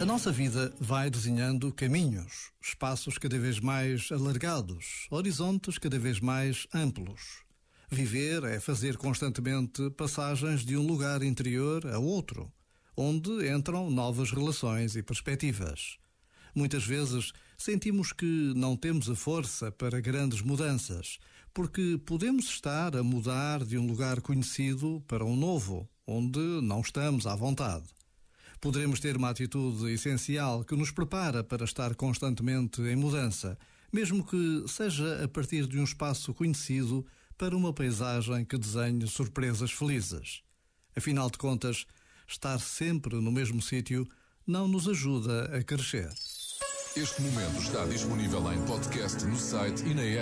A nossa vida vai desenhando caminhos, espaços cada vez mais alargados, horizontes cada vez mais amplos. Viver é fazer constantemente passagens de um lugar interior a outro, onde entram novas relações e perspectivas. Muitas vezes sentimos que não temos a força para grandes mudanças, porque podemos estar a mudar de um lugar conhecido para um novo, onde não estamos à vontade poderemos ter uma atitude essencial que nos prepara para estar constantemente em mudança, mesmo que seja a partir de um espaço conhecido para uma paisagem que desenhe surpresas felizes. Afinal de contas, estar sempre no mesmo sítio não nos ajuda a crescer. Este momento está disponível em podcast no site e na app.